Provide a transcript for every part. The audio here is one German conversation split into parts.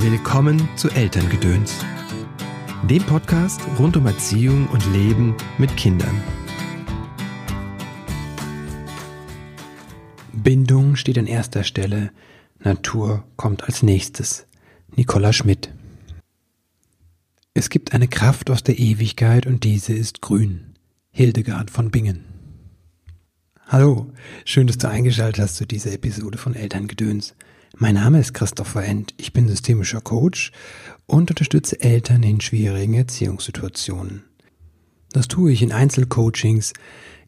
Willkommen zu Elterngedöns, dem Podcast rund um Erziehung und Leben mit Kindern. Bindung steht an erster Stelle, Natur kommt als nächstes. Nicola Schmidt. Es gibt eine Kraft aus der Ewigkeit und diese ist grün. Hildegard von Bingen. Hallo, schön, dass du eingeschaltet hast zu dieser Episode von Elterngedöns. Mein Name ist Christopher End, ich bin systemischer Coach und unterstütze Eltern in schwierigen Erziehungssituationen. Das tue ich in Einzelcoachings,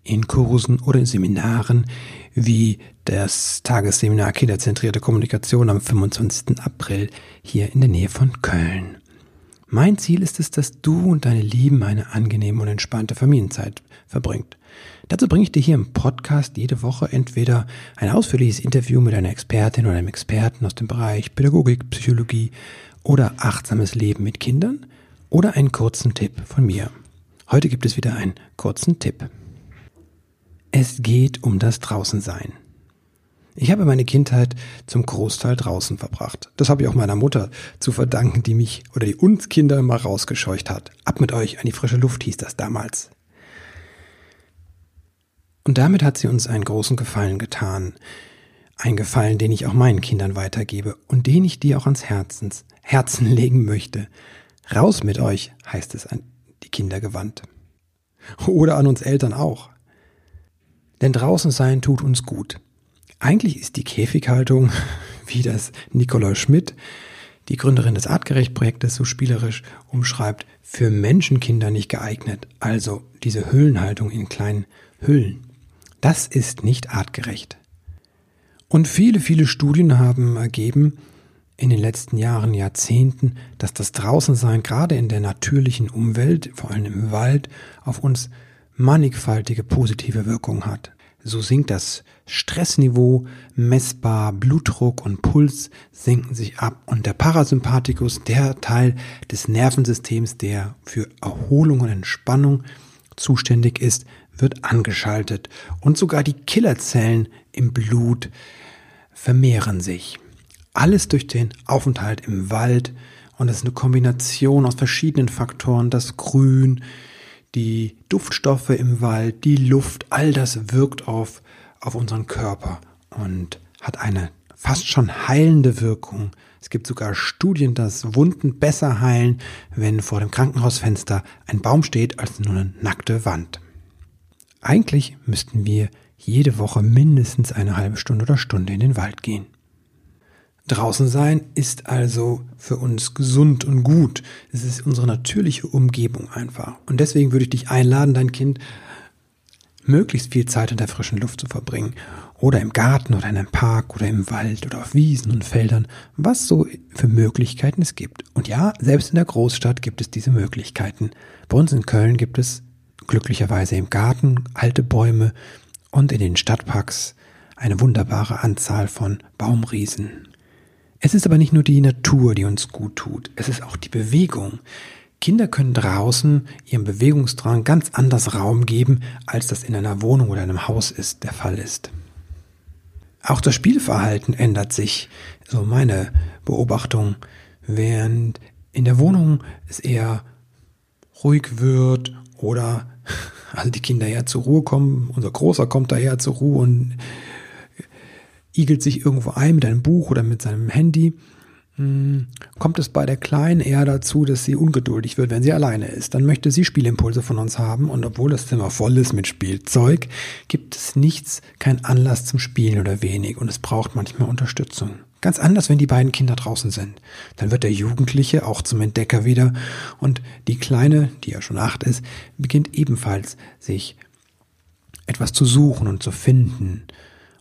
in Kursen oder in Seminaren wie das Tagesseminar Kinderzentrierte Kommunikation am 25. April hier in der Nähe von Köln. Mein Ziel ist es, dass du und deine Lieben eine angenehme und entspannte Familienzeit verbringt. Dazu bringe ich dir hier im Podcast jede Woche entweder ein ausführliches Interview mit einer Expertin oder einem Experten aus dem Bereich Pädagogik, Psychologie oder achtsames Leben mit Kindern oder einen kurzen Tipp von mir. Heute gibt es wieder einen kurzen Tipp. Es geht um das Draußensein. Ich habe meine Kindheit zum Großteil draußen verbracht. Das habe ich auch meiner Mutter zu verdanken, die mich oder die uns Kinder immer rausgescheucht hat. Ab mit euch an die frische Luft hieß das damals. Und damit hat sie uns einen großen Gefallen getan. Ein Gefallen, den ich auch meinen Kindern weitergebe und den ich dir auch ans Herzens, Herzen legen möchte. Raus mit euch, heißt es an die Kinder gewandt. Oder an uns Eltern auch. Denn draußen sein tut uns gut. Eigentlich ist die Käfighaltung, wie das Nicola Schmidt, die Gründerin des Artgerecht-Projektes, so spielerisch umschreibt, für Menschenkinder nicht geeignet. Also diese Höhlenhaltung in kleinen Hüllen. Das ist nicht artgerecht. Und viele, viele Studien haben ergeben, in den letzten Jahren, Jahrzehnten, dass das Draußensein gerade in der natürlichen Umwelt, vor allem im Wald, auf uns mannigfaltige positive Wirkungen hat. So sinkt das Stressniveau messbar, Blutdruck und Puls senken sich ab. Und der Parasympathikus, der Teil des Nervensystems, der für Erholung und Entspannung zuständig ist, wird angeschaltet. Und sogar die Killerzellen im Blut vermehren sich. Alles durch den Aufenthalt im Wald. Und es ist eine Kombination aus verschiedenen Faktoren, das Grün, die Duftstoffe im Wald, die Luft, all das wirkt auf, auf unseren Körper und hat eine fast schon heilende Wirkung. Es gibt sogar Studien, dass Wunden besser heilen, wenn vor dem Krankenhausfenster ein Baum steht, als nur eine nackte Wand. Eigentlich müssten wir jede Woche mindestens eine halbe Stunde oder Stunde in den Wald gehen. Draußen sein ist also für uns gesund und gut. Es ist unsere natürliche Umgebung einfach. Und deswegen würde ich dich einladen, dein Kind möglichst viel Zeit in der frischen Luft zu verbringen. Oder im Garten oder in einem Park oder im Wald oder auf Wiesen und Feldern, was so für Möglichkeiten es gibt. Und ja, selbst in der Großstadt gibt es diese Möglichkeiten. Bei uns in Köln gibt es glücklicherweise im Garten alte Bäume und in den Stadtparks eine wunderbare Anzahl von Baumriesen. Es ist aber nicht nur die Natur, die uns gut tut, es ist auch die Bewegung. Kinder können draußen ihrem Bewegungsdrang ganz anders Raum geben, als das in einer Wohnung oder einem Haus ist, der Fall ist. Auch das Spielverhalten ändert sich, so meine Beobachtung, während in der Wohnung es eher ruhig wird oder also die Kinder eher zur Ruhe kommen. Unser Großer kommt daher zur Ruhe und igelt sich irgendwo ein mit einem Buch oder mit seinem Handy. Hm, kommt es bei der Kleinen eher dazu, dass sie ungeduldig wird, wenn sie alleine ist. Dann möchte sie Spielimpulse von uns haben und obwohl das Zimmer voll ist mit Spielzeug, gibt es nichts, kein Anlass zum Spielen oder wenig und es braucht manchmal Unterstützung. Ganz anders, wenn die beiden Kinder draußen sind. Dann wird der Jugendliche auch zum Entdecker wieder und die Kleine, die ja schon acht ist, beginnt ebenfalls sich etwas zu suchen und zu finden.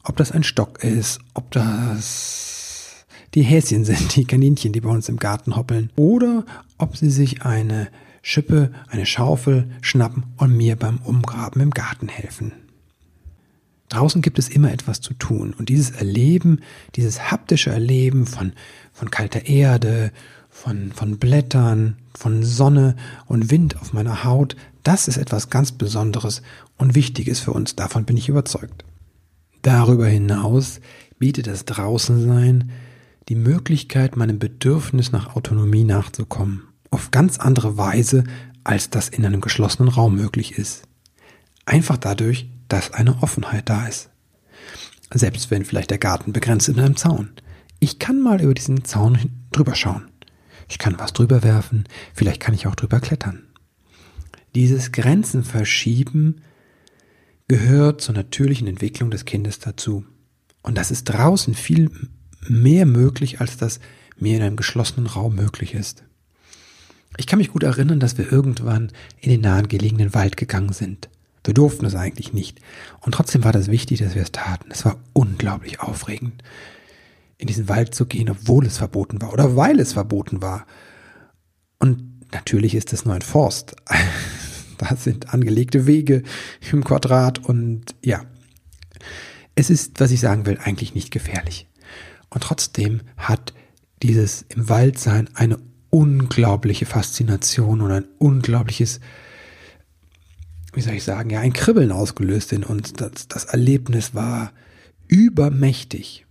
Ob das ein Stock ist, ob das die Häschen sind, die Kaninchen, die bei uns im Garten hoppeln, oder ob sie sich eine Schippe, eine Schaufel schnappen und mir beim Umgraben im Garten helfen. Draußen gibt es immer etwas zu tun. Und dieses Erleben, dieses haptische Erleben von, von kalter Erde, von, von Blättern, von Sonne und Wind auf meiner Haut, das ist etwas ganz Besonderes und Wichtiges für uns. Davon bin ich überzeugt. Darüber hinaus bietet das Draußensein die Möglichkeit, meinem Bedürfnis nach Autonomie nachzukommen. Auf ganz andere Weise, als das in einem geschlossenen Raum möglich ist. Einfach dadurch, dass eine Offenheit da ist. Selbst wenn vielleicht der Garten begrenzt mit einem Zaun. Ich kann mal über diesen Zaun drüber schauen. Ich kann was drüber werfen, vielleicht kann ich auch drüber klettern. Dieses Grenzen verschieben gehört zur natürlichen Entwicklung des Kindes dazu. Und das ist draußen viel mehr möglich, als das mir in einem geschlossenen Raum möglich ist. Ich kann mich gut erinnern, dass wir irgendwann in den nahen gelegenen Wald gegangen sind. Wir durften es eigentlich nicht. Und trotzdem war das wichtig, dass wir es taten. Es war unglaublich aufregend, in diesen Wald zu gehen, obwohl es verboten war oder weil es verboten war. Und natürlich ist es nur ein Forst. Da sind angelegte Wege im Quadrat und ja, es ist, was ich sagen will, eigentlich nicht gefährlich. Und trotzdem hat dieses im Wald sein eine unglaubliche Faszination und ein unglaubliches, wie soll ich sagen, ja, ein Kribbeln ausgelöst in uns. Das, das Erlebnis war übermächtig.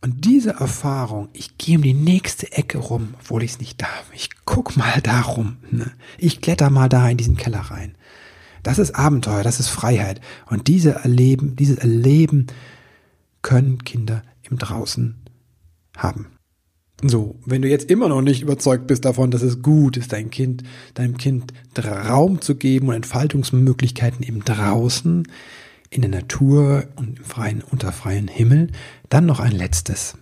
Und diese Erfahrung, ich gehe um die nächste Ecke rum, obwohl ich es nicht darf. Ich guck mal da rum. Ne? Ich kletter mal da in diesen Keller rein. Das ist Abenteuer, das ist Freiheit. Und diese Erleben, dieses Erleben können Kinder im Draußen haben. So, wenn du jetzt immer noch nicht überzeugt bist davon, dass es gut ist, dein Kind, deinem Kind Raum zu geben und Entfaltungsmöglichkeiten im Draußen, in der Natur und im freien, unter freiem Himmel, dann noch ein letztes.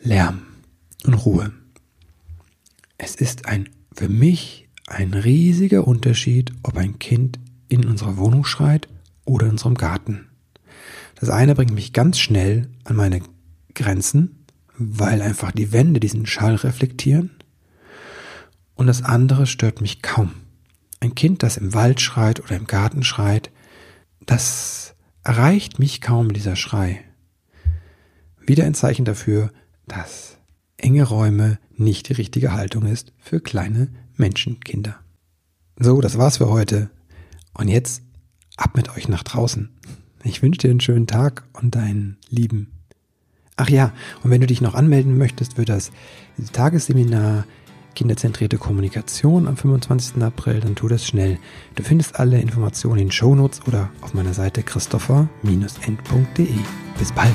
Lärm und Ruhe. Es ist ein, für mich ein riesiger Unterschied, ob ein Kind in unserer Wohnung schreit oder in unserem Garten. Das eine bringt mich ganz schnell an meine Grenzen, weil einfach die Wände diesen Schall reflektieren. Und das andere stört mich kaum. Ein Kind, das im Wald schreit oder im Garten schreit, das erreicht mich kaum dieser Schrei. Wieder ein Zeichen dafür, dass enge Räume nicht die richtige Haltung ist für kleine Menschenkinder. So, das war's für heute. Und jetzt ab mit euch nach draußen. Ich wünsche dir einen schönen Tag und deinen Lieben. Ach ja, und wenn du dich noch anmelden möchtest für das Tagesseminar Kinderzentrierte Kommunikation am 25. April, dann tu das schnell. Du findest alle Informationen in Shownotes oder auf meiner Seite christopher-end.de. Bis bald!